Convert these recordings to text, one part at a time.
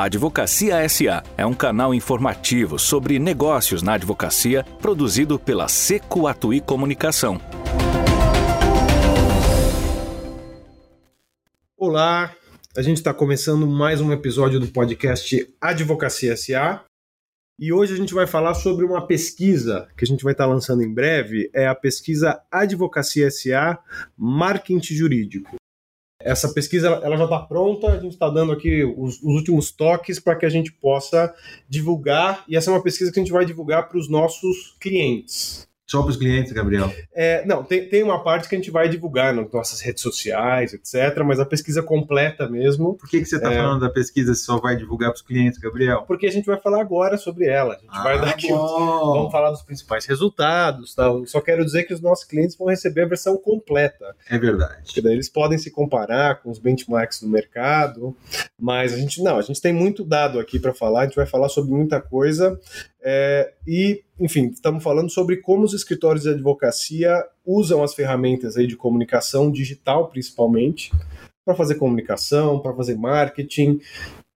A Advocacia SA é um canal informativo sobre negócios na advocacia produzido pela Seco Atui Comunicação. Olá, a gente está começando mais um episódio do podcast Advocacia SA e hoje a gente vai falar sobre uma pesquisa que a gente vai estar tá lançando em breve, é a pesquisa Advocacia SA Marketing Jurídico. Essa pesquisa ela já está pronta, a gente está dando aqui os, os últimos toques para que a gente possa divulgar, e essa é uma pesquisa que a gente vai divulgar para os nossos clientes. Só para os clientes, Gabriel? É, não, tem, tem uma parte que a gente vai divulgar nas nossas redes sociais, etc., mas a pesquisa completa mesmo. Por que, que você está é... falando da pesquisa se só vai divulgar para os clientes, Gabriel? Porque a gente vai falar agora sobre ela. A gente ah, vai dar aqui. Vamos falar dos principais resultados. Tá? Só quero dizer que os nossos clientes vão receber a versão completa. É verdade. Porque daí eles podem se comparar com os benchmarks do mercado. Mas a gente não, a gente tem muito dado aqui para falar, a gente vai falar sobre muita coisa. É, e, enfim, estamos falando sobre como os escritórios de advocacia usam as ferramentas aí de comunicação digital, principalmente, para fazer comunicação, para fazer marketing.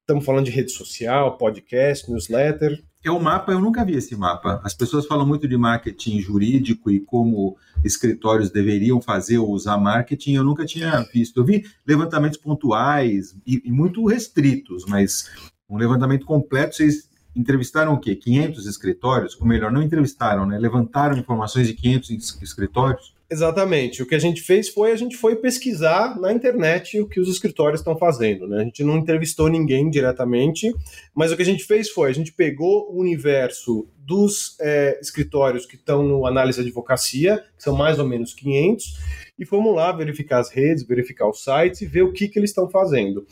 Estamos falando de rede social, podcast, newsletter. É o mapa, eu nunca vi esse mapa. As pessoas falam muito de marketing jurídico e como escritórios deveriam fazer ou usar marketing, eu nunca tinha visto. Eu vi levantamentos pontuais e, e muito restritos, mas um levantamento completo, vocês entrevistaram o quê? 500 escritórios? Ou melhor, não entrevistaram, né? Levantaram informações de 500 escritórios? Exatamente. O que a gente fez foi a gente foi pesquisar na internet o que os escritórios estão fazendo. Né? A gente não entrevistou ninguém diretamente, mas o que a gente fez foi a gente pegou o universo dos é, escritórios que estão no análise de advocacia, que são mais ou menos 500, e fomos lá verificar as redes, verificar os sites e ver o que, que eles estão fazendo.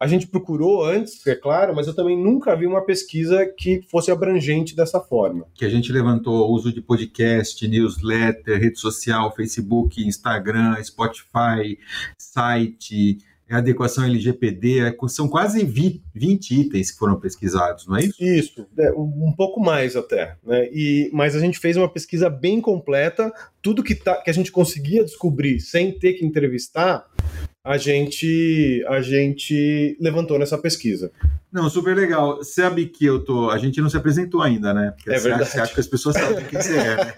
A gente procurou antes, é claro, mas eu também nunca vi uma pesquisa que fosse abrangente dessa forma. Que a gente levantou o uso de podcast, newsletter, rede social, Facebook, Instagram, Spotify, site, é adequação LGPD, é são quase 20 itens que foram pesquisados, não é isso? Isso, é, um pouco mais até. Né? E, mas a gente fez uma pesquisa bem completa, tudo que, tá, que a gente conseguia descobrir sem ter que entrevistar, a gente, a gente levantou nessa pesquisa. Não, super legal. Sabe que eu tô. A gente não se apresentou ainda, né? Porque é você verdade. Acha, acha que as pessoas sabem quem você é, né?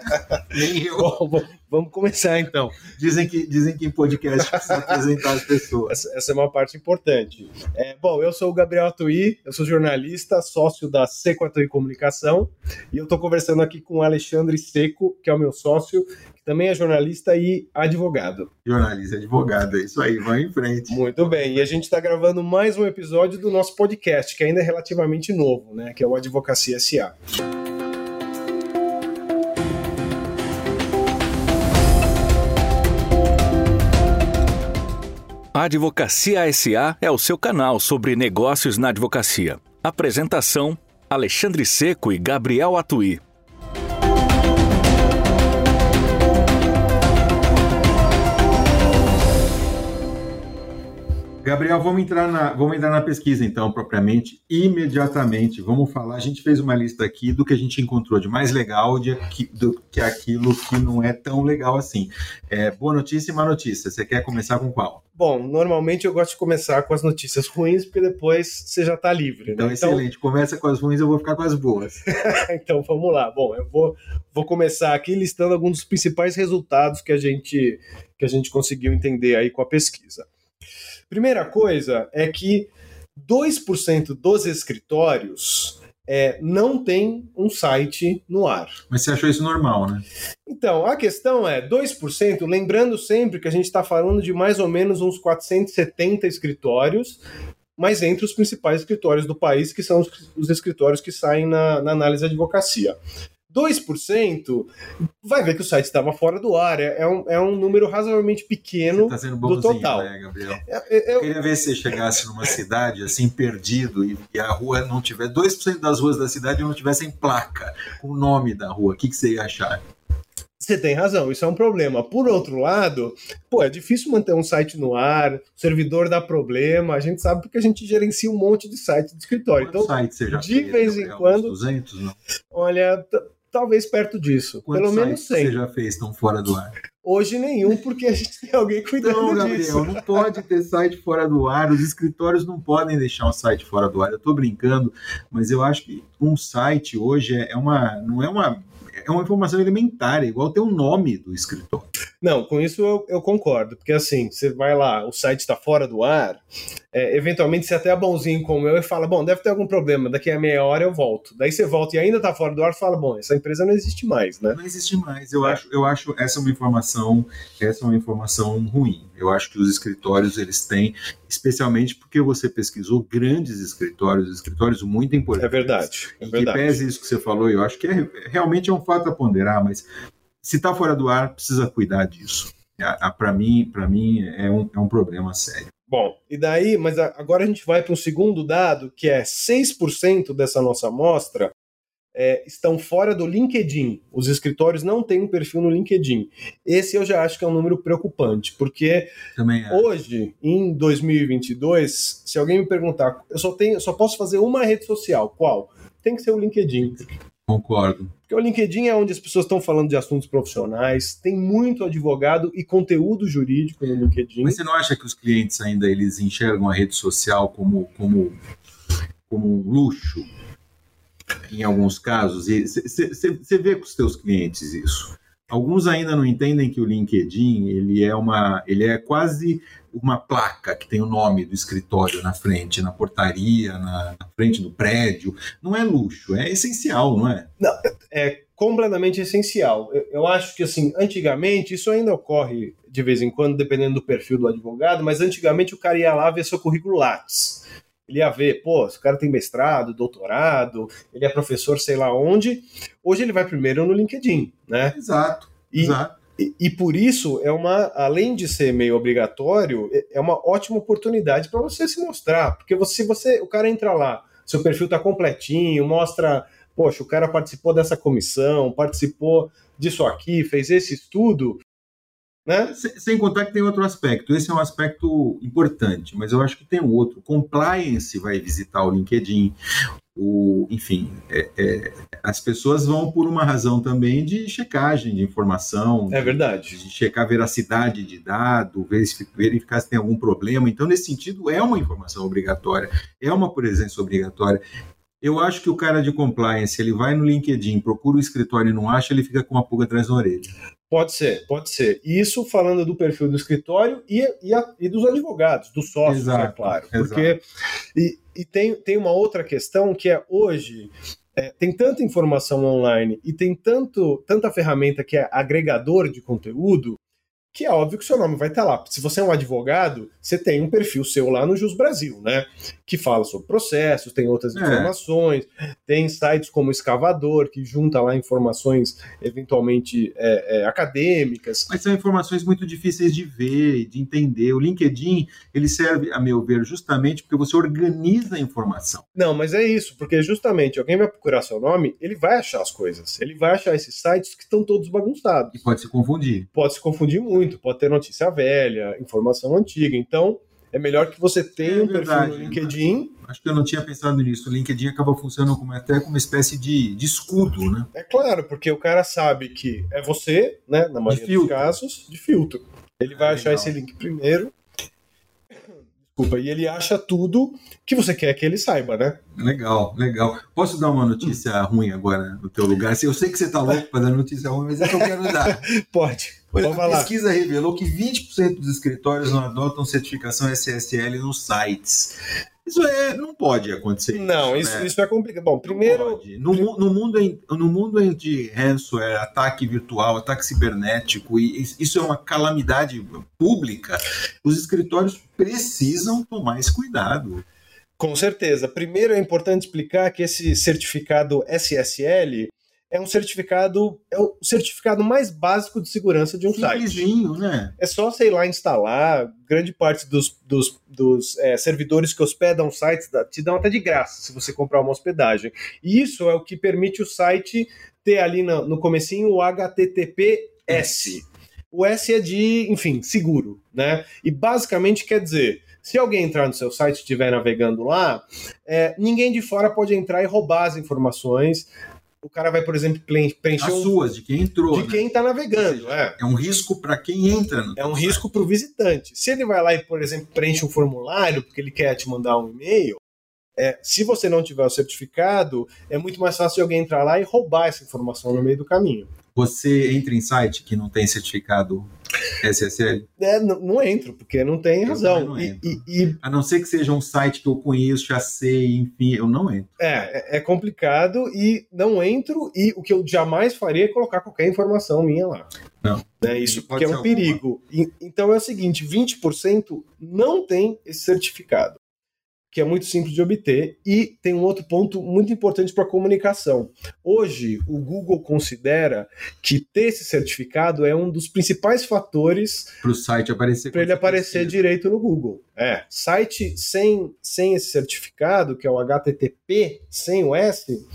Nem eu. Bom, vamos começar então. Dizem que, dizem que em podcast precisa apresentar as pessoas. Essa, essa, é uma parte importante. É, bom, eu sou o Gabriel Atuí, eu sou jornalista, sócio da Seco Atuí Comunicação, e eu estou conversando aqui com o Alexandre Seco, que é o meu sócio, também é jornalista e advogado. Jornalista e advogado, é isso aí, vai em frente. Muito bem, e a gente está gravando mais um episódio do nosso podcast, que ainda é relativamente novo, né? Que é o Advocacia SA. Advocacia SA é o seu canal sobre negócios na advocacia. Apresentação: Alexandre Seco e Gabriel Atuí. Gabriel, vamos entrar, na, vamos entrar na pesquisa, então, propriamente, imediatamente. Vamos falar. A gente fez uma lista aqui do que a gente encontrou de mais legal de, do que aquilo que não é tão legal assim. É, boa notícia e má notícia. Você quer começar com qual? Bom, normalmente eu gosto de começar com as notícias ruins, porque depois você já está livre. Né? Então, então, excelente. Começa com as ruins, eu vou ficar com as boas. então, vamos lá. Bom, eu vou, vou começar aqui listando alguns dos principais resultados que a gente, que a gente conseguiu entender aí com a pesquisa. Primeira coisa é que 2% dos escritórios é, não tem um site no ar. Mas você achou isso normal, né? Então, a questão é 2%, lembrando sempre que a gente está falando de mais ou menos uns 470 escritórios, mas entre os principais escritórios do país, que são os, os escritórios que saem na, na análise de advocacia. 2%, vai ver que o site estava fora do ar. É, é, um, é um número razoavelmente pequeno tá do total. Né, Gabriel? É, é, eu, eu, queria ver se você chegasse numa cidade assim, perdido, e, a rua não tiver. 2% das ruas da cidade não tivessem placa com o nome da rua. O que, que você ia achar? Você tem razão, isso é um problema. Por outro lado, pô, é difícil manter um site no ar, o servidor dá problema, a gente sabe porque a gente gerencia um monte de sites de escritório. Quantos então, de vez em quando. 200, não? Olha, talvez perto disso. Quantos Pelo menos sites 100. você já fez estão fora do ar? Hoje nenhum, porque a gente tem alguém cuidando Não, Gabriel, disso. não pode ter site fora do ar, os escritórios não podem deixar um site fora do ar. Eu estou brincando, mas eu acho que um site hoje é uma, não é uma, é uma informação elementar, é igual ter o nome do escritório. Não, com isso eu, eu concordo, porque assim, você vai lá, o site está fora do ar, é, eventualmente você até é bonzinho como eu e fala, bom, deve ter algum problema, daqui a meia hora eu volto. Daí você volta e ainda está fora do ar, fala, bom, essa empresa não existe mais, né? Não existe mais. Eu É. acho, eu acho essa é uma informação, essa é uma informação ruim. Eu acho que os escritórios eles têm, especialmente porque você pesquisou grandes escritórios, escritórios muito importantes. É verdade, é E que verdade. pese isso que você falou, eu acho que é, realmente é um fato a ponderar, mas se está fora do ar, precisa cuidar disso. Para mim, para mim é um, é um problema sério. Bom, e daí, mas agora a gente vai para um segundo dado, que é 6% dessa nossa amostra é, estão fora do LinkedIn. Os escritórios não têm um perfil no LinkedIn. Esse eu já acho que é um número preocupante, porque Também hoje, em 2022, se alguém me perguntar, eu só tenho, só posso fazer uma rede social, qual? Tem que ser o LinkedIn. Concordo. Porque o LinkedIn é onde as pessoas estão falando de assuntos profissionais, tem muito advogado e conteúdo jurídico no LinkedIn. Mas você não acha que os clientes ainda eles enxergam a rede social como, como, como um luxo? Em alguns casos, e você vê com os seus clientes isso. Alguns ainda não entendem que o LinkedIn ele é uma, ele é quase uma placa que tem o nome do escritório na frente, na portaria, na, na frente do prédio. Não é luxo, é essencial, não é? é completamente essencial. Eu, eu acho que, assim, antigamente, isso ainda ocorre de vez em quando, dependendo do perfil do advogado, mas antigamente o cara ia lá ver seu currículo Lattes. Ele ia ver, pô, esse cara tem mestrado, doutorado, ele é professor sei lá onde. Hoje ele vai primeiro no LinkedIn, né? Exato, E, exato. e, e por isso é uma, além de ser meio obrigatório, é- é uma ótima oportunidade para você se mostrar, porque você, se você, o cara entra lá, seu perfil tá completinho, mostra, poxa, o cara participou dessa comissão, participou disso aqui, fez esse estudo, né? Sem, contar que tem outro aspecto. Esse é um aspecto importante, mas eu acho que tem um outro. Compliance vai visitar o LinkedIn. O, enfim, é- é, as pessoas vão por uma razão também de checagem de informação, É verdade. de checar a veracidade de dado, verifi- verificar se tem algum problema. Então, nesse sentido, é uma informação obrigatória, é uma presença obrigatória. Eu acho que o cara de compliance, ele vai no LinkedIn, procura o escritório e não acha, ele fica com uma pulga atrás da orelha. Pode ser, pode ser. Isso falando do perfil do escritório e, e, a- e dos advogados, dos sócios, Exato, é claro. exato. Porque, e e tem, tem uma outra questão que é hoje. é, tem tanta informação online e tem tanto, tanta ferramenta que é agregador de conteúdo que é óbvio que seu nome vai estar lá. Se você é um advogado, você tem um perfil seu lá no Jus Brasil, né? Que fala sobre processos, tem outras É. informações, tem sites como o Escavador, que junta lá informações eventualmente é, é, acadêmicas. Mas são informações muito difíceis de ver e de entender. O LinkedIn, ele serve, a meu ver, justamente porque você organiza a informação. Não, mas é isso, porque justamente alguém vai procurar seu nome, ele vai achar as coisas. Ele vai achar esses sites que estão todos bagunçados. E pode se confundir. Pode se confundir muito, pode ter notícia velha, informação antiga. Então, é melhor que você tenha É um perfil no LinkedIn. Acho que eu não tinha pensado nisso. O LinkedIn acaba funcionando como, até como uma espécie de, de escudo, né? É claro, porque o cara sabe que é você, né? Na maioria dos casos, de filtro. Ele vai Ah, achar legal. esse link primeiro. Desculpa, e ele acha tudo que você quer que ele saiba, né? Legal, legal. Posso dar uma notícia ruim agora no teu lugar? Eu sei que você está louco para dar notícia ruim, mas é que eu quero dar. Pode. Pode a falar. pesquisa revelou que 20% dos escritórios não adotam certificação SSL nos sites. Isso é, não pode acontecer. Não, isso, né? isso é complicado. Bom, primeiro. No, no mundo em- no mundo de ransomware, ataque virtual, ataque cibernético, e is- isso é uma calamidade pública, os escritórios precisam tomar esse cuidado. Com certeza. Primeiro é importante explicar que esse certificado SSL é um certificado, é o certificado mais básico de segurança de um site. Simplesinho, né? É só, sei lá, instalar. Grande parte dos, dos, dos, é, servidores que hospedam sites te dão até de graça se você comprar uma hospedagem. E isso é o que permite o site ter ali no, no comecinho o HTTPS. O S é de, enfim, seguro, né? E basicamente quer dizer, se alguém entrar no seu site e estiver navegando lá, é, ninguém de fora pode entrar e roubar as informações o cara vai, por exemplo, preencher. As suas, de quem entrou. De né? quem está navegando. Seja, é. é um risco para quem entra. No é um risco para o visitante. Se ele vai lá e, por exemplo, preenche um formulário porque ele quer te mandar um e-mail, é, se você não tiver o certificado, é muito mais fácil de alguém entrar lá e roubar essa informação no meio do caminho. Você entra em site que não tem certificado SSL? É, não, não entro, porque não tem razão. Não e, e, e, a não ser que seja um site que eu conheço, já sei, enfim, eu não entro. É, é complicado e não entro. E o que eu jamais faria é colocar qualquer informação minha lá. Não. É isso, porque é um perigo. E, então é o seguinte: 20% não tem esse certificado que é muito simples de obter. E tem um outro ponto muito importante para a comunicação. Hoje, o Google considera que ter esse certificado é um dos principais fatores para o site aparecer. Para ele aparecer precisa. direito no Google. É, site sem, sem esse certificado, que é o HTTP, sem o S,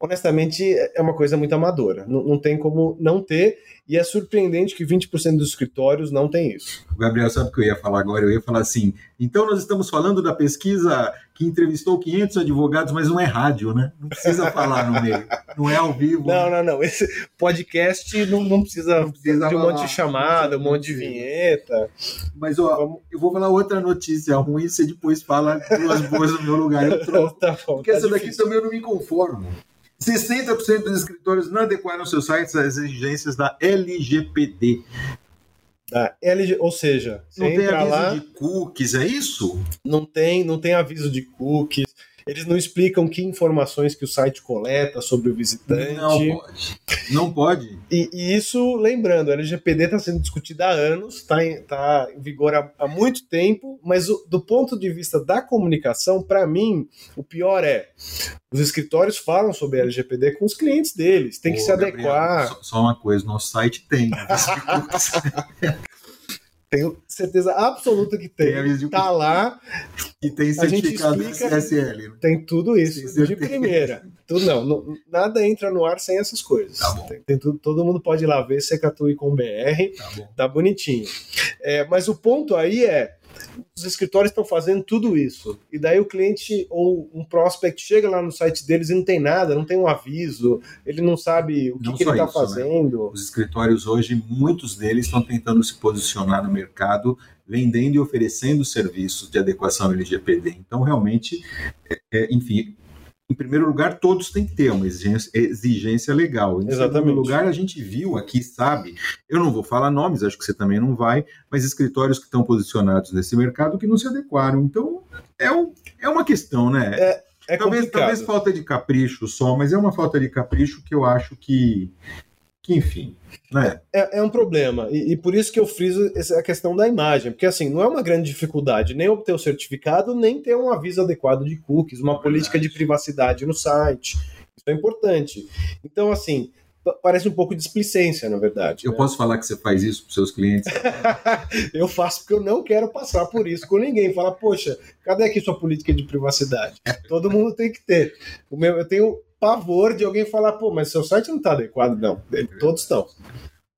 honestamente é uma coisa muito amadora. Não, não tem como não ter. E é surpreendente que 20% dos escritórios não tem isso. O Gabriel sabe o que eu ia falar agora? Eu ia falar assim: então nós estamos falando da pesquisa que entrevistou 500 advogados, mas não é rádio, né? Não precisa falar no meio. Não é ao vivo. Não, não, não. Esse podcast não, não precisa, não precisa de um monte de chamada, um monte de vinheta. Mas, ó, Vamos... eu vou falar outra notícia ruim, você depois fala duas boas no meu lugar. Eu troco. tá bom, Porque tá essa difícil. daqui também eu não me conformo. 60% dos escritores não adequaram seus sites às exigências da LGPD. Da LG, ou seja, não tem aviso lá, de cookies, é isso? Não tem, não tem aviso de cookies. Eles não explicam que informações que o site coleta sobre o visitante. Não pode. Não pode. E, e isso, lembrando, a LGPD está sendo discutida há anos, está em, tá em vigor há, há muito tempo, mas o, do ponto de vista da comunicação, para mim, o pior é os escritórios falam sobre a LGPD com os clientes deles, tem que se Gabriel, adequar. Só, só, uma coisa, nosso site tem. Tenho certeza absoluta que tem. tem tá lá. E tem certificado explica, SSL. Né? Tem tudo isso de primeira. Tudo não, não, Nada entra no ar sem essas coisas. Tá tem, tem tudo, todo mundo pode ir lá ver Secatui com BR. Tá, tá bonitinho. É, mas o ponto aí é os escritórios estão fazendo tudo isso. E daí o cliente ou um prospect chega lá no site deles e não tem nada, não tem um aviso, ele não sabe o que, que ele está né? fazendo. Né? Os escritórios hoje, muitos deles estão tentando se posicionar no mercado, vendendo e oferecendo serviços de adequação LGPD. Então, realmente, é, é, enfim, em primeiro lugar, todos têm que ter uma exigência, exigência legal. Em Exatamente. segundo lugar, a gente viu aqui, sabe, eu não vou falar nomes, acho que você também não vai, mas escritórios que estão posicionados nesse mercado que não se adequaram. Então, é, um, é uma questão, né? É, é talvez, talvez falta de capricho só, mas é uma falta de capricho que eu acho que, que enfim, né? É, é um problema, e, e, por isso que eu friso essa questão da imagem, porque assim, não é uma grande dificuldade nem obter o certificado, nem ter um aviso adequado de cookies, uma é política de privacidade no site. Isso é importante. Então, assim, parece um pouco de displicência, na verdade. Eu né? posso falar que você faz isso para seus clientes? eu faço porque eu não quero passar por isso com ninguém. Falar, poxa, cadê aqui sua política de privacidade? Todo mundo tem que ter. O meu, eu tenho pavor de alguém falar, pô, mas seu site não está adequado. Não, todos estão.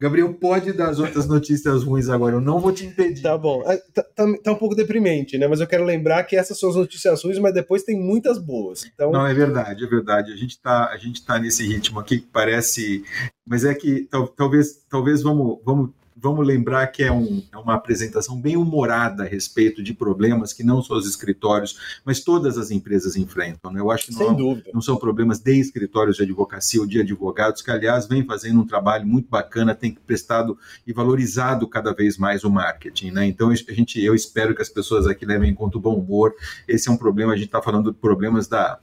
Gabriel, pode dar as outras notícias ruins agora, eu não vou te impedir. Tá bom. Ah, tá, tá, tá, um pouco deprimente, né? Mas eu quero lembrar que essas são as notícias ruins, mas depois tem muitas boas. Então... Não, é verdade, é verdade. A gente tá, a gente tá nesse ritmo aqui que parece. Mas é que tal, talvez, talvez vamos, vamos vamos lembrar que é, um, é, uma apresentação bem humorada a respeito de problemas que não só os escritórios, mas todas as empresas enfrentam. Né? Eu acho que não, não, são problemas de escritórios de advocacia ou de advogados, que, aliás, vem fazendo um trabalho muito bacana, tem prestado e valorizado cada vez mais o marketing. Né? Então, a gente, eu espero que as pessoas aqui levem em conta o bom humor. Esse é um problema, a gente está falando de problemas da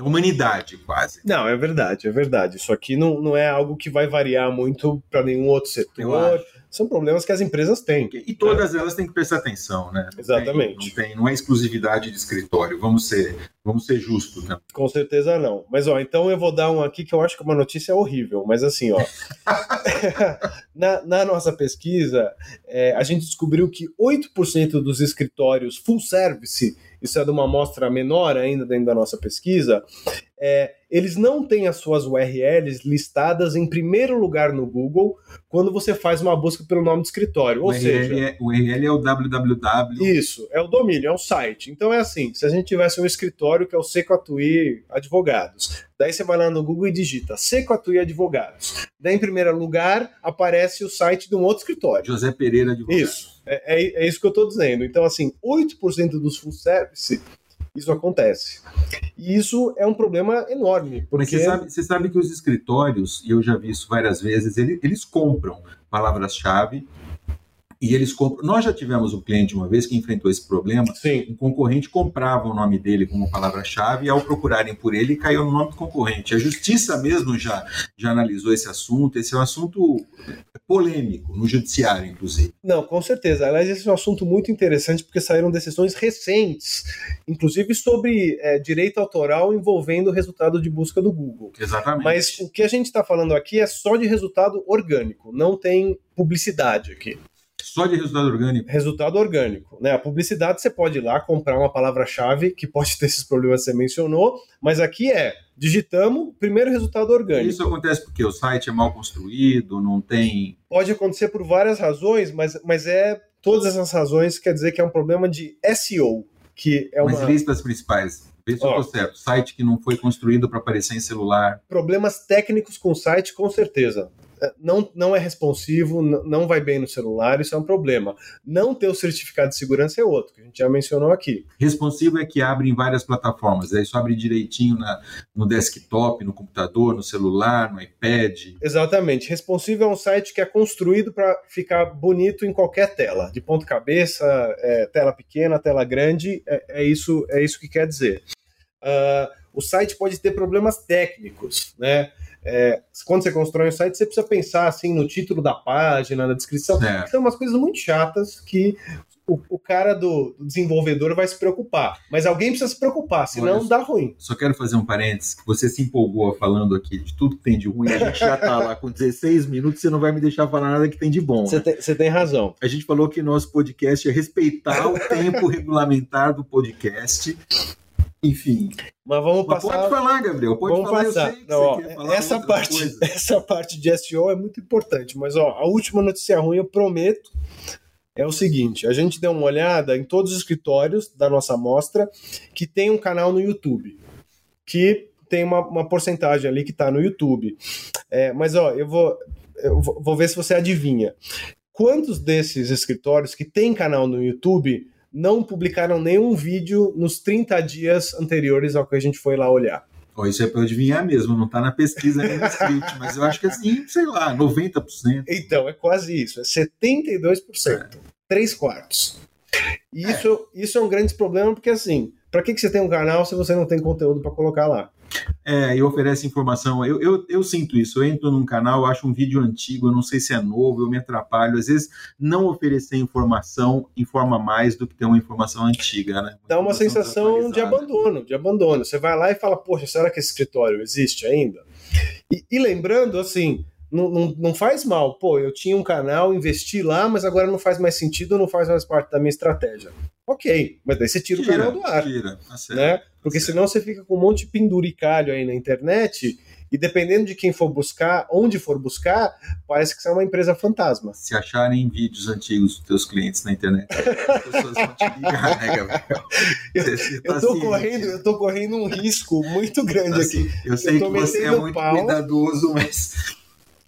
humanidade, quase. Não, é verdade, é verdade. Isso aqui não, não é algo que vai variar muito para nenhum outro setor. São problemas que as empresas têm. E todas elas têm que prestar atenção, né? Não Exatamente. Tem, não, tem, não é exclusividade de escritório. Vamos ser, vamos ser justos, né? Com certeza não. Mas, ó, então eu vou dar um aqui que eu acho que é uma notícia horrível. Mas, assim, ó. na, na, nossa pesquisa, é, a gente descobriu que 8% dos escritórios full service isso é de uma amostra menor ainda dentro da nossa pesquisa, é, eles não têm as suas URLs listadas em primeiro lugar no Google quando você faz uma busca pelo nome do escritório. Ou o seja, é, o URL é o www. Isso, é o domínio, é o site. Então é assim: se a gente tivesse um escritório que é o Seco Atui Advogados. Daí você vai lá no Google e digita Seco Atui Advogados. Daí, em primeiro lugar, aparece o site de um outro escritório. José Pereira Advogados. Isso, é, é, é isso que eu estou dizendo. Então, assim, 8% dos full service isso acontece. E isso é um problema enorme. Porque... Mas você sabe, você sabe que os escritórios, e eu já vi isso várias vezes, eles, eles compram palavras-chave e eles compram. Nós já tivemos um cliente uma vez que enfrentou esse problema. Sim. Um concorrente comprava o nome dele como palavra-chave e ao procurarem por ele caiu no nome do concorrente. A justiça mesmo já, já analisou esse assunto. Esse é um assunto polêmico no judiciário, inclusive. Não, com certeza. Aliás, esse é um assunto muito interessante porque saíram decisões recentes, inclusive sobre é, direito autoral envolvendo o resultado de busca do Google. Exatamente. Mas o que a gente está falando aqui é só de resultado orgânico, não tem publicidade aqui. Só de resultado orgânico. Resultado orgânico. Né? A publicidade você pode ir lá comprar uma palavra-chave que pode ter esses problemas que você mencionou, mas aqui é digitamos, primeiro resultado orgânico. Isso acontece porque o site é mal construído, não tem. Pode acontecer por várias razões, mas, mas é todas essas razões quer dizer que é um problema de SEO, que é uma. Mas lista as principais. Vê se eu tô certo. Site que não foi construído para aparecer em celular. Problemas técnicos com o site, com certeza não, não é responsivo, não vai bem no celular, isso é um problema. Não ter o certificado de segurança é outro, que a gente já mencionou aqui. Responsivo é que abre em várias plataformas, isso abre direitinho na, no desktop, no computador, no celular, no iPad. Exatamente. Responsivo é um site que é construído para ficar bonito em qualquer tela, de ponta cabeça, é, tela pequena, tela grande, é, é, isso, é isso que quer dizer. Uh, o site pode ter problemas técnicos, né? É, quando você constrói um site, você precisa pensar assim no título da página, na descrição. É. São umas coisas muito chatas que o, o cara do, do, desenvolvedor vai se preocupar. Mas alguém precisa se preocupar, senão Olha, dá ruim. Só quero fazer um parênteses. Você se empolgou falando aqui de tudo que tem de ruim. A gente já tá lá com 16 minutos, você não vai me deixar falar nada que tem de bom. Você né? tem, tem, razão. A gente falou que nosso podcast é respeitar o tempo regulamentar do podcast. Enfim. Mas vamos passar. Mas pode falar, Gabriel. Pode vamos falar. Passar. Não, ó, essa parte, essa parte de SEO é muito importante. Mas ó, a última notícia ruim eu prometo é o seguinte: a gente deu uma olhada em todos os escritórios da nossa amostra que tem um canal no YouTube, que tem uma, uma porcentagem ali que está no YouTube. É, mas ó, eu vou, eu vou ver se você adivinha. Quantos desses escritórios que tem canal no YouTube não publicaram nenhum vídeo nos 30 dias anteriores ao que a gente foi lá olhar. Oh, isso é para adivinhar mesmo, não está na pesquisa nem no script, mas eu acho que assim, sei lá, 90%. Então, é quase isso, é 72%, é. 3 quartos. E é. isso, isso é um grande problema, porque assim, para que, que você tem um canal se você não tem conteúdo para colocar lá? É, e oferece informação. Eu, eu, eu sinto isso. Eu entro num canal, acho um vídeo antigo, eu não sei se é novo, eu me atrapalho. Às vezes, não oferecer informação informa mais do que ter uma informação antiga, né? Uma Dá uma sensação de abandono, de abandono. Você vai lá e fala, poxa, será que esse escritório existe ainda? E, e lembrando, assim, não, não, não, faz mal. Pô, eu tinha um canal, investi lá, mas agora não faz mais sentido, não faz mais parte da minha estratégia. Ok, mas daí você tira, tira o canal do ar. Tira, tá né? Porque tá senão você fica com um monte de penduricalho aí na internet e dependendo de quem for buscar, onde for buscar, parece que você é uma empresa fantasma. Se acharem vídeos antigos dos teus clientes na internet, as pessoas vão te ligar, né, Gabriel? Eu, eu, tô correndo, eu tô correndo um risco muito grande assim, aqui. Eu sei eu que você é muito pau. cuidadoso, mas.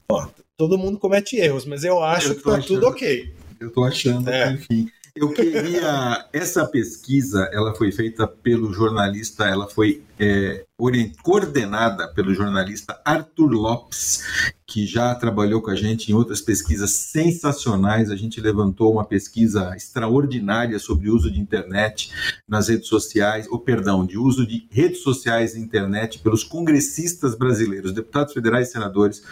Ó, todo mundo comete erros, mas eu acho eu que tá achando, tudo ok. Eu tô achando, é. enfim. Eu queria. Essa pesquisa, ela foi feita pelo jornalista, ela foi é, coordenada pelo jornalista Arthur Lopes, que já trabalhou com a gente em outras pesquisas sensacionais. A gente levantou uma pesquisa extraordinária sobre o uso de internet nas redes sociais, ou perdão, de uso de redes sociais e internet pelos congressistas brasileiros, deputados federais e senadores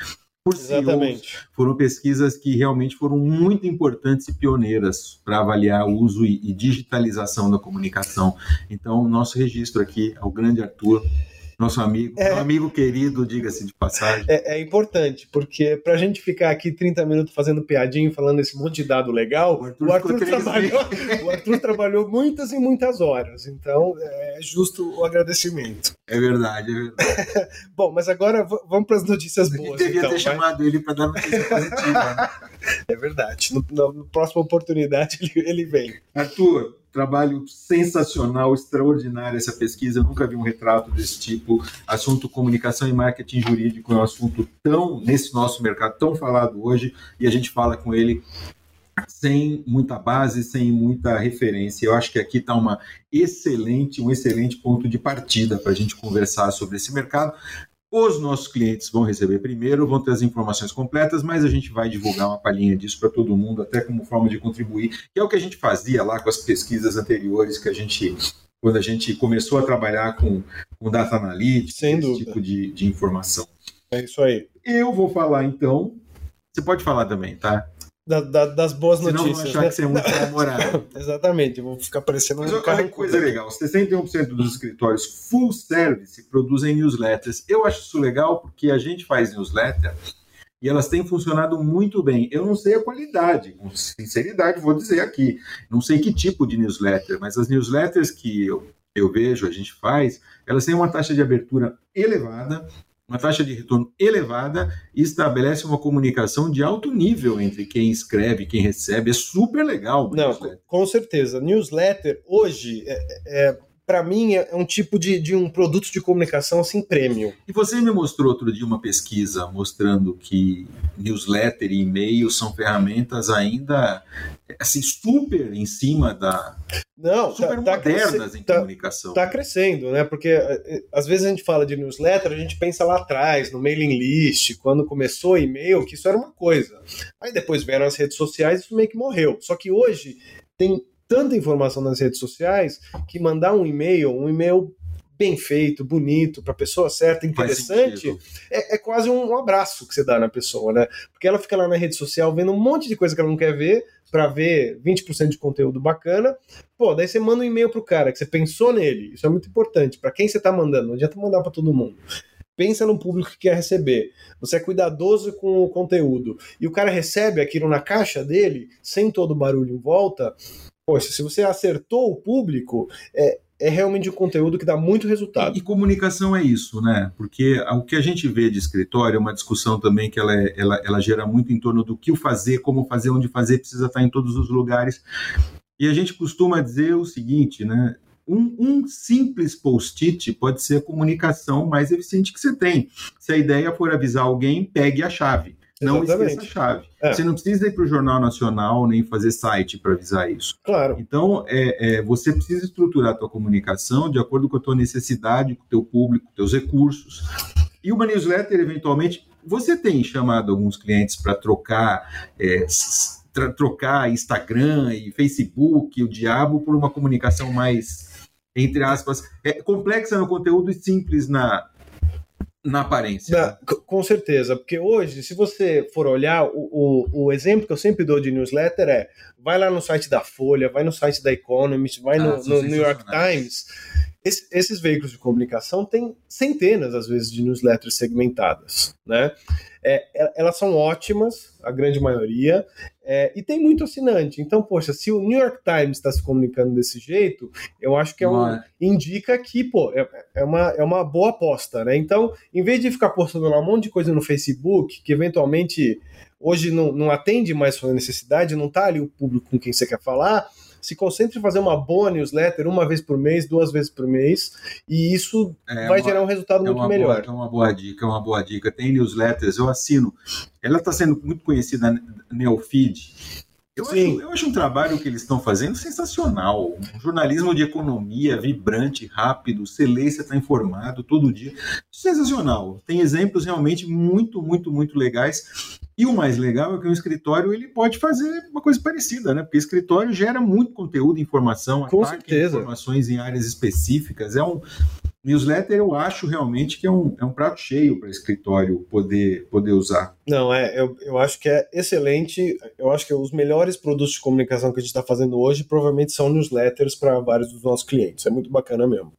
por Exatamente. CEOs. Foram pesquisas que realmente foram muito importantes e pioneiras para avaliar o uso e, e digitalização da comunicação. Então, nosso registro aqui ao grande Arthur nosso amigo, é, amigo querido, diga-se de passagem. É, é importante, porque para a gente ficar aqui 30 minutos fazendo piadinho, falando esse monte de dado legal, o Arthur, o Arthur trabalhou, o Arthur trabalhou muitas e muitas horas, então é justo o agradecimento. É verdade, é verdade. Bom, mas agora vamos para as notícias boas. devia então, ter vai? chamado ele para dar notícia positiva. Né? É verdade. No, na próxima oportunidade ele, ele vem. Arthur, trabalho sensacional, extraordinário essa pesquisa. Eu nunca vi um retrato desse tipo. Assunto comunicação e marketing jurídico é um assunto tão, nesse nosso mercado, tão falado hoje, e a gente fala com ele sem muita base, sem muita referência. Eu acho que aqui está uma excelente, um excelente ponto de partida para a gente conversar sobre esse mercado. Os nossos clientes vão receber primeiro, vão ter as informações completas, mas a gente vai divulgar uma palhinha disso para todo mundo, até como forma de contribuir, que é o que a gente fazia lá com as pesquisas anteriores que a gente quando a gente começou a trabalhar com, com data analytics, Sem esse dúvida. tipo de, de informação. É isso aí. Eu vou falar então. Você pode falar também, tá? Da- da- das boas Senão vão notícias. achar né? que você é muito namorado. Exatamente, eu vou ficar parecendo Mas um olha que coisa legal, 61% dos escritórios full service produzem newsletters. Eu acho isso legal porque a gente faz newsletter e elas têm funcionado muito bem. Eu não sei a qualidade, com sinceridade vou dizer aqui. Não sei que tipo de newsletter, mas as newsletters que eu, eu vejo, a gente faz, elas têm uma taxa de abertura elevada, uma taxa de retorno elevada e estabelece uma comunicação de alto nível entre quem escreve e quem recebe. É super legal. Não, com certeza. Newsletter, hoje, é, é, para mim, é um tipo de, de um produto de comunicação assim, premium. E você me mostrou outro dia uma pesquisa mostrando que newsletter e e-mail são ferramentas ainda assim super em cima da Não, super tá, tá, modernas cresce- em tá- comunicação. tá crescendo, né? Porque é, é, às vezes a gente fala de newsletter, a gente pensa lá atrás, no mailing list, quando começou o e-mail, que isso era uma coisa. Aí depois vieram as redes sociais e isso meio que morreu. Só que hoje tem tanta informação nas redes sociais que mandar um e-mail, um e-mail bem feito, bonito, para a pessoa certa, interessante, é, é quase um, um abraço que você dá na pessoa, né? Porque ela fica lá na rede social vendo um monte de coisa que ela não quer ver, para ver 20% de conteúdo bacana. Pô, daí você manda um e-mail pro cara que você pensou nele. Isso é muito importante. Para quem você tá mandando, não adianta mandar para todo mundo. Pensa no público que quer receber. Você é cuidadoso com o conteúdo. E o cara recebe aquilo na caixa dele, sem todo o barulho em volta. Poxa, se você acertou o público, é, é realmente um conteúdo que dá muito resultado. E comunicação é isso, né? Porque o que a gente vê de escritório é uma discussão também que ela, é- ela, ela gera muito em torno do que fazer, como fazer, onde fazer, precisa estar em todos os lugares. E a gente costuma dizer o seguinte, né? Um, um simples post-it pode ser a comunicação mais eficiente que você tem. Se a ideia for avisar alguém, pegue a chave. Não Exatamente. esqueça a chave. É. Você não precisa ir para o Jornal Nacional nem fazer site para avisar isso. Claro. Então, é, é, você precisa estruturar a tua comunicação de acordo com a tua necessidade, com o teu público, com teus recursos. E uma newsletter, eventualmente, você tem chamado alguns clientes para trocar, é, trocar Instagram e Facebook, o diabo, por uma comunicação mais, entre aspas, é, complexa no conteúdo e simples na, na aparência. C- com certeza, porque hoje, se você for olhar, o, o, o exemplo que eu sempre dou de newsletter é vai lá no site da Folha, vai no site da Economist, vai Ah, no, no New York. Times. Esse- esses veículos de comunicação têm centenas, às vezes, de newsletters segmentadas. Né? É, é- elas são ótimas, a grande maioria, é, e tem muito assinante. Então, poxa, se o New York Times está se comunicando desse jeito, eu acho que é um, Uma- indica que, pô, é, é uma, é uma boa aposta, né? Então, em vez de ficar postando lá um monte de coisa no Facebook, que eventualmente hoje não, não atende mais sua necessidade, não tá ali o público com quem você quer falar, se concentre em fazer uma boa newsletter uma vez por mês, duas vezes por mês, e isso é vai uma- gerar um resultado É muito melhor. boa, é uma boa dica, é uma boa dica. Tem newsletters, eu assino. Ela está sendo muito conhecida Neofeed. Eu acho, eu acho um trabalho que eles estão fazendo sensacional. Um jornalismo de economia, vibrante, rápido, você lê, você está informado todo dia. Sensacional. Tem exemplos realmente muito, muito, muito legais. E o mais legal é que o escritório ele pode fazer uma coisa parecida, né? Porque o escritório gera muito conteúdo, informação, Com certeza. informações em áreas específicas. É um, Newsletter eu acho realmente que é um, é um prato cheio para escritório poder, poder usar. Não, é, eu, eu acho que é excelente. Eu acho que os melhores produtos de comunicação que a gente está fazendo hoje provavelmente são newsletters para vários dos nossos clientes. É muito bacana mesmo.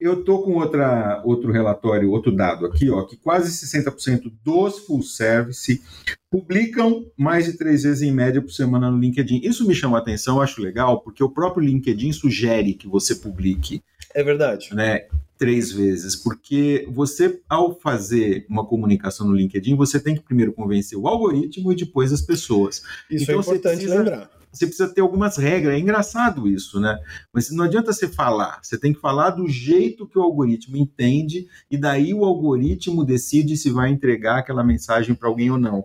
Eu tô com outra, outro relatório, outro dado aqui, ó, que quase 60% dos full service publicam mais de três vezes em média por semana no LinkedIn. Isso me chama a atenção, acho legal, porque o próprio LinkedIn sugere que você publique, É verdade. né? Três vezes, porque você, ao fazer uma comunicação no LinkedIn, você tem que primeiro convencer o algoritmo e depois as pessoas. Isso Então é importante precisa- lembrar. Você precisa ter algumas regras. É engraçado isso, né? Mas não adianta você falar, você tem que falar do jeito que o algoritmo entende, e daí o algoritmo decide se vai entregar aquela mensagem para alguém ou não.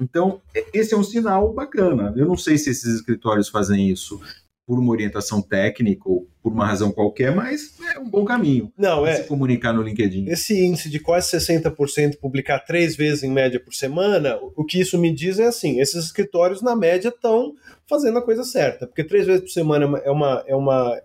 Então, esse é um sinal bacana. Eu não sei se esses escritórios fazem isso por uma orientação técnica ou por uma razão qualquer, mas é um bom caminho. Não, é. Se comunicar no LinkedIn. Esse índice de quase 60% publicar três vezes em média por semana, o que isso me diz é assim: esses escritórios, na média, estão fazendo a coisa certa, porque três vezes por semana é uma, é uma,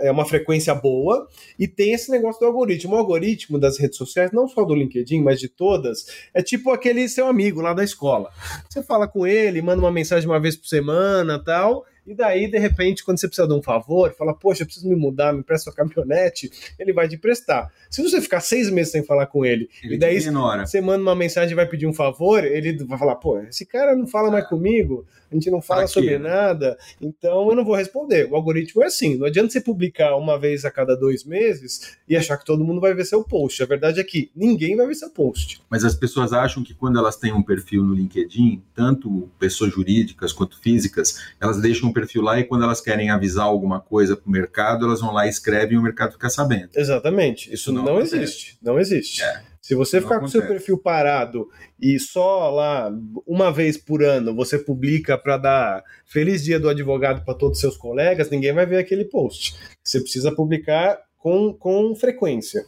é uma frequência boa e tem esse negócio do algoritmo. O algoritmo das redes sociais, não só do LinkedIn, mas de todas, é tipo aquele seu amigo lá da escola. Você fala com ele, manda uma mensagem uma vez por semana tal e daí, de repente, quando você precisa de um favor, fala, poxa, eu preciso me mudar, me presta sua caminhonete, ele vai te prestar. Se você ficar seis meses sem falar com ele, ele e daí você manda uma mensagem e vai pedir um favor, ele vai falar, pô, esse cara não fala mais comigo, a gente não fala sobre nada, então eu não vou responder. O algoritmo é assim, não adianta você publicar uma vez a cada dois meses e achar que todo mundo vai ver seu post. A verdade é que ninguém vai ver seu post. Mas as pessoas acham que quando elas têm um perfil no LinkedIn, tanto pessoas jurídicas quanto físicas, elas deixam perfil lá e quando elas querem avisar alguma coisa para o mercado, elas vão lá e escrevem e o mercado fica sabendo. Exatamente. Isso, não, não existe. Não existe. É. Se você ficar com seu perfil parado e só lá uma vez por ano você publica para dar feliz dia do advogado para todos os seus colegas, ninguém vai ver aquele post. Você precisa publicar com, com frequência.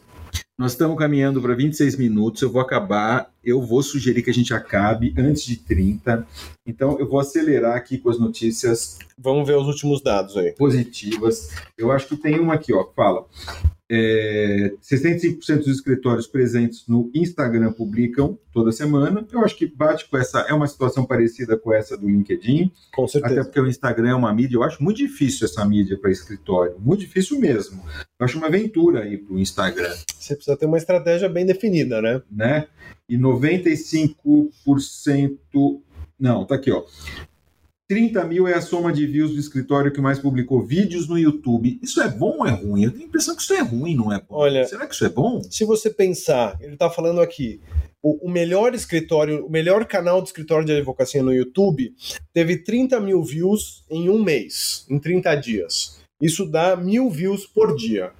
Nós estamos caminhando para 26 minutos. Eu vou acabar. Eu vou sugerir que a gente acabe antes de 30. Então, eu vou acelerar aqui com as notícias. Vamos ver os últimos dados aí. Positivas. Eu acho que tem uma aqui, ó, que fala. É, 65% dos escritórios presentes no Instagram publicam toda semana. Eu acho que bate com essa. É uma situação parecida com essa do LinkedIn. Com certeza. Até porque o Instagram é uma mídia. Eu acho muito difícil essa mídia para escritório. Muito difícil mesmo. Eu acho uma aventura aí para o Instagram. Você precisa ter uma estratégia bem definida, né? Né? E 95%. Não, tá aqui, ó. 30 mil é a soma de views do escritório que mais publicou vídeos no YouTube. Isso é bom ou é ruim? Eu tenho a impressão que isso é ruim, não é bom. Olha, Será que isso é bom? Se você pensar, ele está falando aqui, o, o, melhor escritório, o melhor canal de escritório de advocacia no YouTube teve 30 mil views em um mês, em 30 dias. Isso dá mil views por dia.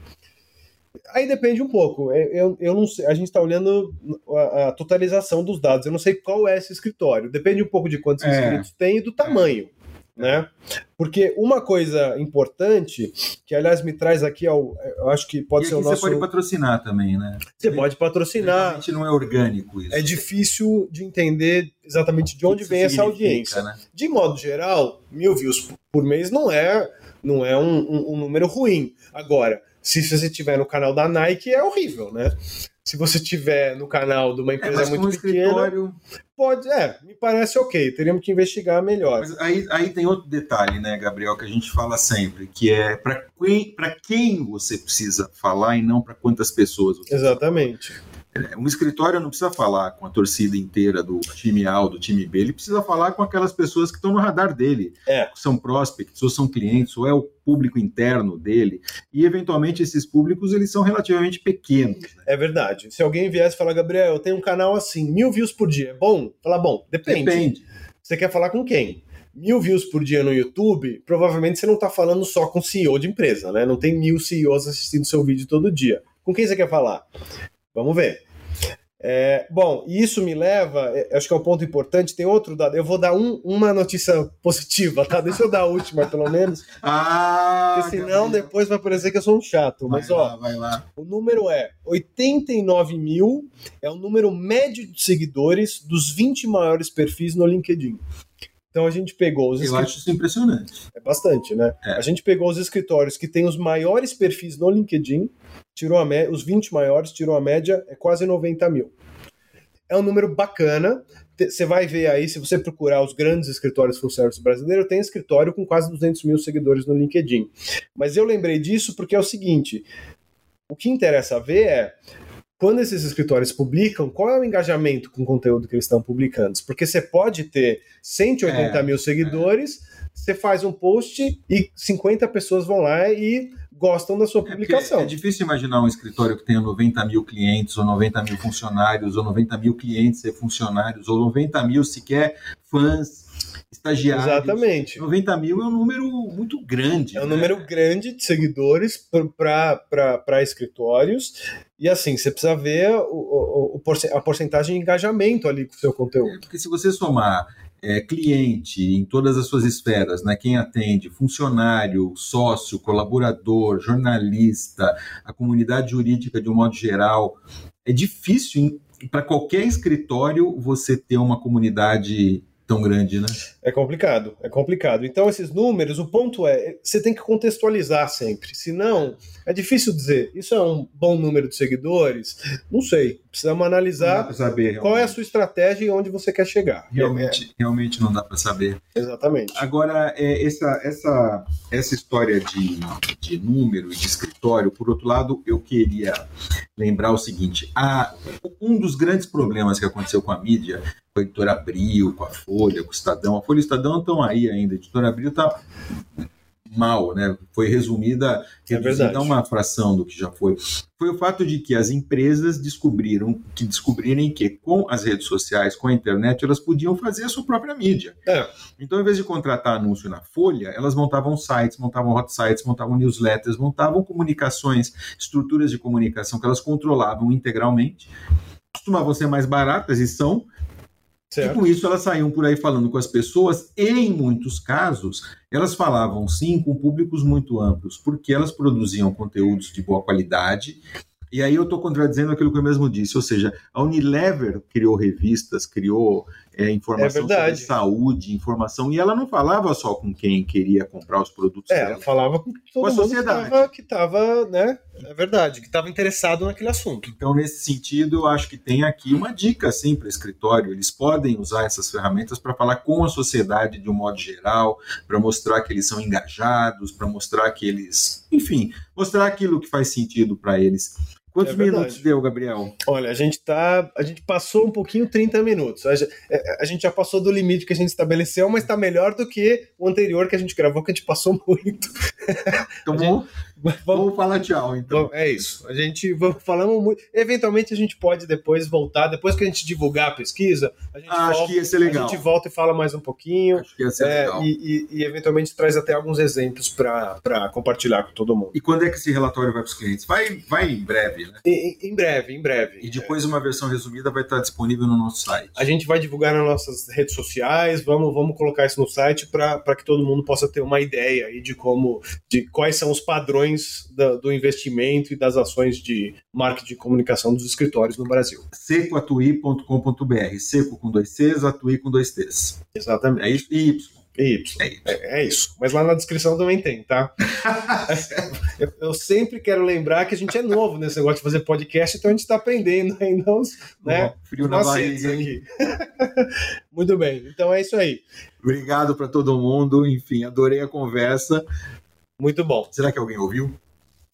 Aí depende um pouco. É, eu, eu não sei, a gente está olhando a, a, totalização dos dados. Eu não sei qual é esse escritório. Depende um pouco de quantos é. inscritos tem e do tamanho. Né? Porque uma coisa importante, que aliás me traz aqui ao. Eu acho que pode e ser o nosso. Você pode patrocinar também, né? Você pode patrocinar. Realmente não é orgânico isso. É difícil de entender exatamente de onde vem essa audiência. Né? De modo geral, mil views por mês não é, não é um, um, um número ruim. Agora, se você tiver no canal da Nike, é horrível, né? Se você tiver no canal de uma é, empresa é, muito pequena, escritório... pode, é, me parece ok. Teríamos que investigar melhor. Mas aí, aí tem outro detalhe, né, Gabriel, que a gente fala sempre, que é para quem, quem você precisa falar e não para quantas pessoas. Exatamente. Um escritório não precisa falar com a torcida inteira do time A ou do time B, ele precisa falar com aquelas pessoas que estão no radar dele. É. São prospects, ou são clientes, ou é o público interno dele. E, eventualmente, esses públicos eles são relativamente pequenos. Né? É verdade. Se alguém viesse e falar, Gabriel, eu tenho um canal assim, mil views por dia, é bom? Falar, bom, depende. Depende. Você quer falar com quem? mil views por dia no YouTube, provavelmente você não está falando só com CEO de empresa, né? Não tem mil CEOs assistindo seu vídeo todo dia. Com quem você quer falar? Vamos ver. É, bom, isso me leva, é, acho que é um ponto importante. Tem outro dado. Eu vou dar um, uma notícia positiva, tá? Deixa eu dar a última, pelo menos. ah, porque senão depois vai parecer que eu sou um chato. Vai mas, lá, ó, vai lá. o número é 89 mil, é o número médio de seguidores dos 20 maiores perfis no LinkedIn. Então a gente pegou os. Eu acho isso impressionante. É bastante, né? É. A gente pegou os escritórios que têm os maiores perfis no LinkedIn tirou a média, os 20 maiores tirou a média, é quase 90 mil. É um número bacana. Você vai ver aí, se você procurar os grandes escritórios full service brasileiros, tem escritório com quase 200 mil seguidores no LinkedIn. Mas eu lembrei disso porque é o seguinte: o que interessa ver é quando esses escritórios publicam, qual é o engajamento com o conteúdo que eles estão publicando? Porque você pode ter 180 é, mil seguidores, é. você faz um post e 50 pessoas vão lá e gostam da sua publicação. É, é, difícil imaginar um escritório que tenha 90 mil clientes, ou 90 mil funcionários, ou 90 mil clientes e funcionários, ou 90 mil sequer fãs estagiários. Exatamente. 90 mil é um número muito grande. É um né? número grande de seguidores para escritórios. E assim, você precisa ver o, o, a porcentagem de engajamento ali com o seu conteúdo. É, porque se você somar é, cliente em todas as suas esferas, né? quem atende, funcionário, sócio, colaborador, jornalista, a comunidade jurídica de um modo geral, é difícil para qualquer escritório você ter uma comunidade tão grande, né? É complicado, é complicado. Então, esses números, o ponto é, você tem que contextualizar sempre. Senão, é difícil dizer, isso é um bom número de seguidores? Não sei. Precisamos analisar saber, qual é a sua estratégia e onde você quer chegar. Realmente, é. realmente não dá para saber. Exatamente. Agora, é, essa, essa, essa história de, de número e de escritório, por outro lado, eu queria lembrar o seguinte: a, um dos grandes problemas que aconteceu com a mídia com a editora Abril, com a Folha, com o Estadão. A Folha e o Estadão estão aí ainda. A editora Abril está mal, né? Foi resumida, é reduzida a uma fração do que já foi. Foi o fato de que as empresas descobriram que descobrirem que com as redes sociais, com a internet, elas podiam fazer a sua própria mídia. É. Então, em vez de contratar anúncio na Folha, elas montavam sites, montavam hot sites, montavam newsletters, montavam comunicações, estruturas de comunicação que elas controlavam integralmente. Costumavam ser mais baratas e são, Certo. E com isso elas saíam por aí falando com as pessoas, e em muitos casos elas falavam sim com públicos muito amplos, porque elas produziam conteúdos de boa qualidade. E aí eu estou contradizendo aquilo que eu mesmo disse, ou seja, a Unilever criou revistas, criou é, informação é sobre saúde, informação, e ela não falava só com quem queria comprar os produtos. É, ela falava com todo com a sociedade. que estava, né? É verdade, que estava interessado naquele assunto. Então, nesse sentido, eu acho que tem aqui uma dica assim para o escritório. Eles podem usar essas ferramentas para falar com a sociedade de um modo geral, para mostrar que eles são engajados, para mostrar que eles, enfim, mostrar aquilo que faz sentido para eles. Quantos é minutos deu, Gabriel? Olha, a gente tá. A gente passou um pouquinho 30 minutos. A, a gente já passou do limite que a gente estabeleceu, mas está melhor do que o anterior que a gente gravou, que a gente passou muito. Então vamos, vamos, vamos falar tchau, então. É isso. A gente falamos muito. Eventualmente a gente pode depois voltar, depois que a gente divulgar a pesquisa, a gente, ah, volta, acho que ia ser legal. a gente volta e fala mais um pouquinho. Acho que ia ser é, legal. E, e, e, eventualmente traz até alguns exemplos para compartilhar com todo mundo. E quando é que esse relatório vai para os clientes? Vai, vai em breve, né? Em, em breve, em breve. E depois uma versão resumida vai estar disponível no nosso site. A gente vai divulgar nas nossas redes sociais, vamos, vamos colocar isso no site para que todo mundo possa ter uma ideia aí de como, de quais são os padrões da, do investimento e das ações de marketing de comunicação dos escritórios no Brasil. secoatui.com.br, seco com dois Cs, atui com dois T's. Exatamente. É isso? E Y. Y. É, é, é, isso. Mas lá na descrição também tem, tá? eu, eu, sempre quero lembrar que a gente é novo nesse negócio de fazer podcast, então a gente está aprendendo ainda os, né, frio na barriga aqui. Muito bem. Então é isso aí. Obrigado para todo mundo. Enfim, adorei a conversa. Muito bom. Será que alguém ouviu?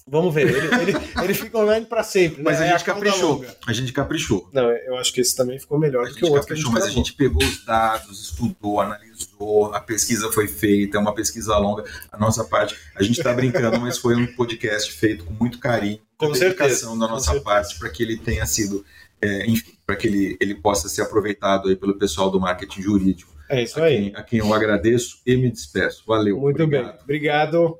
Vamos ver. Ele, ele, ele fica online para sempre. Mas né? a é gente é a caprichou. A gente caprichou. Não, eu acho que esse também ficou melhor do que o outro. Caprichou, que a mas a gente pegou os dados, estudou, analisou, a pesquisa foi feita, é uma pesquisa longa. A nossa parte, a gente está brincando, mas foi um podcast feito com muito carinho, com dedicação da nossa parte para que ele tenha sido, é, enfim, para que ele, ele possa ser aproveitado aí pelo pessoal do marketing jurídico. É isso a aí. Quem, a quem eu agradeço e me despeço. Valeu. Muito obrigado. bem. Obrigado.